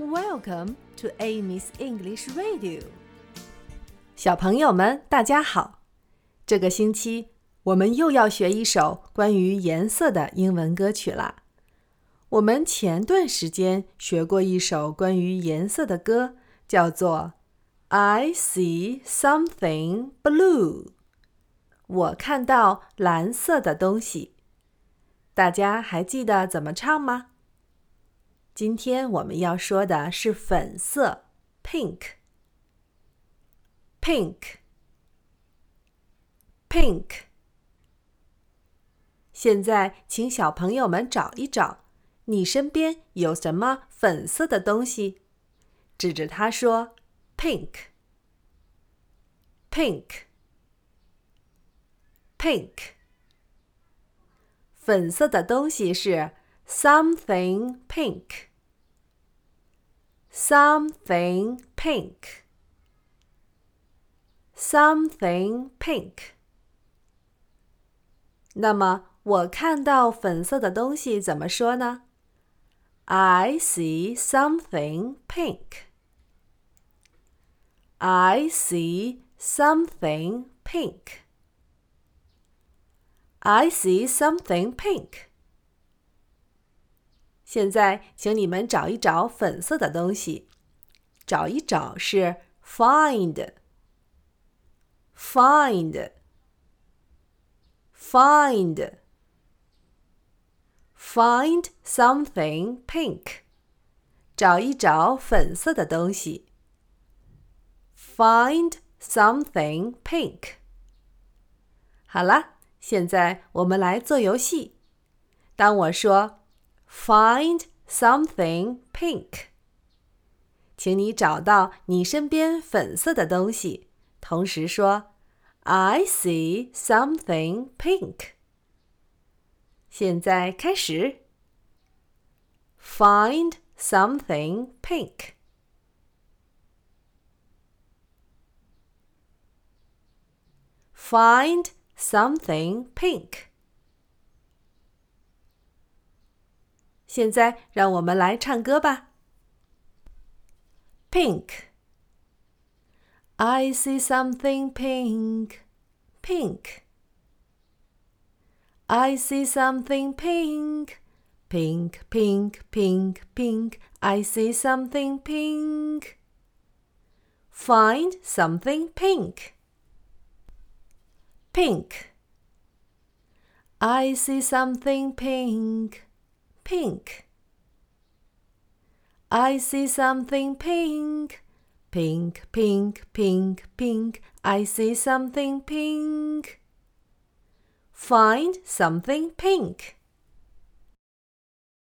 Welcome to Amy's English Radio。小朋友们，大家好！这个星期我们又要学一首关于颜色的英文歌曲啦。我们前段时间学过一首关于颜色的歌，叫做《I See Something Blue》。我看到蓝色的东西。大家还记得怎么唱吗？今天我们要说的是粉色，pink，pink，pink。现在，请小朋友们找一找，你身边有什么粉色的东西？指着它说：pink，pink，pink。粉色的东西是 something pink。something pink, something pink。那么我看到粉色的东西怎么说呢？I see something pink. I see something pink. I see something pink. 现在，请你们找一找粉色的东西。找一找是 find，find，find，find something pink。找一找粉色的东西。Find something pink。好了，现在我们来做游戏。当我说。Find something pink。请你找到你身边粉色的东西，同时说 "I see something pink." 现在开始。Find something pink. Find something pink. 现在，让我们来唱歌吧。Pink. I see something pink, pink. I see something pink, pink, pink, pink, pink. I see something pink. Find something pink. Pink. I see something pink pink. I see something pink. Pink, pink, pink, pink. I see something pink. Find something pink.